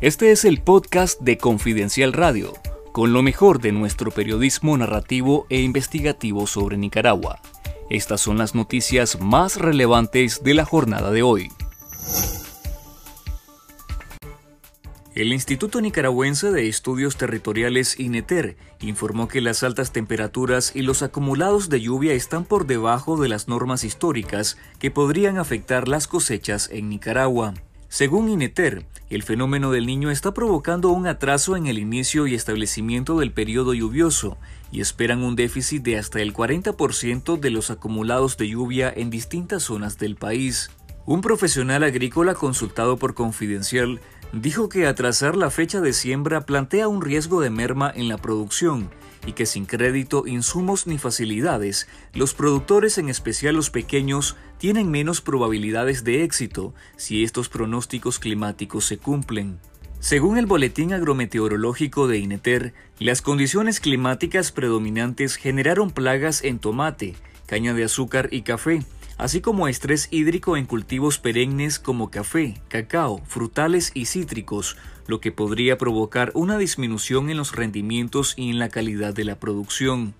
Este es el podcast de Confidencial Radio, con lo mejor de nuestro periodismo narrativo e investigativo sobre Nicaragua. Estas son las noticias más relevantes de la jornada de hoy. El Instituto Nicaragüense de Estudios Territoriales INETER informó que las altas temperaturas y los acumulados de lluvia están por debajo de las normas históricas que podrían afectar las cosechas en Nicaragua. Según INETER, el fenómeno del niño está provocando un atraso en el inicio y establecimiento del periodo lluvioso y esperan un déficit de hasta el 40% de los acumulados de lluvia en distintas zonas del país. Un profesional agrícola consultado por Confidencial dijo que atrasar la fecha de siembra plantea un riesgo de merma en la producción y que sin crédito, insumos ni facilidades, los productores, en especial los pequeños, tienen menos probabilidades de éxito si estos pronósticos climáticos se cumplen. Según el Boletín Agrometeorológico de INETER, las condiciones climáticas predominantes generaron plagas en tomate, caña de azúcar y café, así como estrés hídrico en cultivos perennes como café, cacao, frutales y cítricos, lo que podría provocar una disminución en los rendimientos y en la calidad de la producción.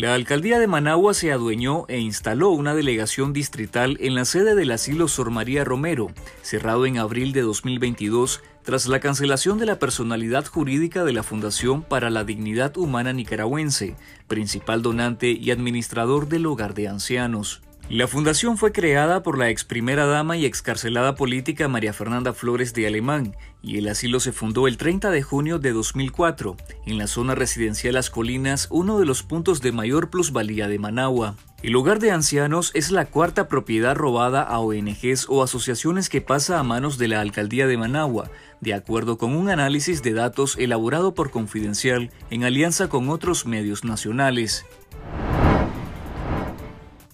La alcaldía de Managua se adueñó e instaló una delegación distrital en la sede del asilo Sor María Romero, cerrado en abril de 2022 tras la cancelación de la personalidad jurídica de la Fundación para la Dignidad Humana Nicaragüense, principal donante y administrador del hogar de ancianos. La fundación fue creada por la ex primera dama y excarcelada política María Fernanda Flores de Alemán y el asilo se fundó el 30 de junio de 2004 en la zona residencial Las Colinas, uno de los puntos de mayor plusvalía de Managua. El hogar de ancianos es la cuarta propiedad robada a ONGs o asociaciones que pasa a manos de la alcaldía de Managua, de acuerdo con un análisis de datos elaborado por Confidencial en alianza con otros medios nacionales.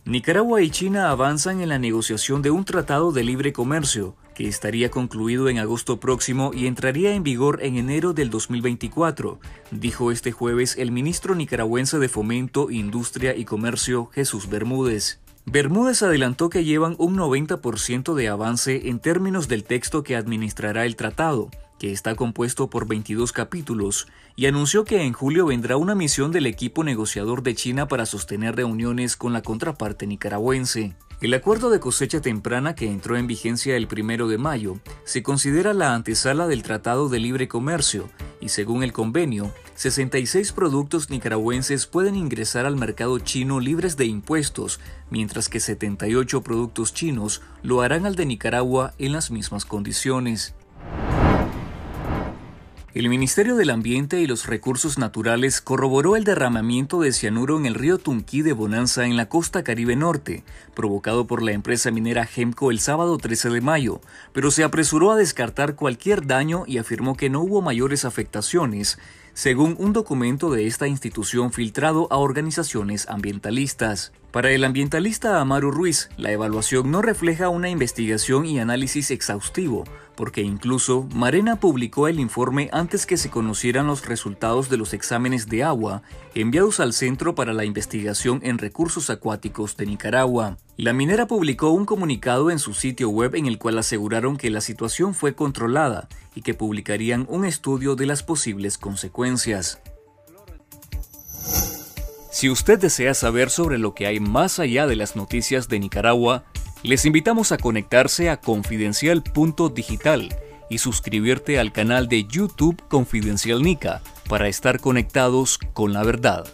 Nicaragua y China avanzan en la negociación de un tratado de libre comercio, que estaría concluido en agosto próximo y entraría en vigor en enero del 2024, dijo este jueves el ministro nicaragüense de Fomento, Industria y Comercio, Jesús Bermúdez. Bermúdez adelantó que llevan un 90% de avance en términos del texto que administrará el tratado, que está compuesto por 22 capítulos, y anunció que en julio vendrá una misión del equipo negociador de China para sostener reuniones con la contraparte nicaragüense. El acuerdo de cosecha temprana que entró en vigencia el primero de mayo se considera la antesala del Tratado de Libre Comercio y según el convenio, 66 productos nicaragüenses pueden ingresar al mercado chino libres de impuestos, mientras que 78 productos chinos lo harán al de Nicaragua en las mismas condiciones. El Ministerio del Ambiente y los Recursos Naturales corroboró el derramamiento de cianuro en el río Tunquí de Bonanza en la costa caribe norte, provocado por la empresa minera Gemco el sábado 13 de mayo, pero se apresuró a descartar cualquier daño y afirmó que no hubo mayores afectaciones, según un documento de esta institución filtrado a organizaciones ambientalistas. Para el ambientalista Amaru Ruiz, la evaluación no refleja una investigación y análisis exhaustivo, porque incluso Marena publicó el informe antes que se conocieran los resultados de los exámenes de agua enviados al Centro para la Investigación en Recursos Acuáticos de Nicaragua. La minera publicó un comunicado en su sitio web en el cual aseguraron que la situación fue controlada y que publicarían un estudio de las posibles consecuencias. Si usted desea saber sobre lo que hay más allá de las noticias de Nicaragua, les invitamos a conectarse a confidencial.digital y suscribirte al canal de YouTube Confidencial Nica para estar conectados con la verdad.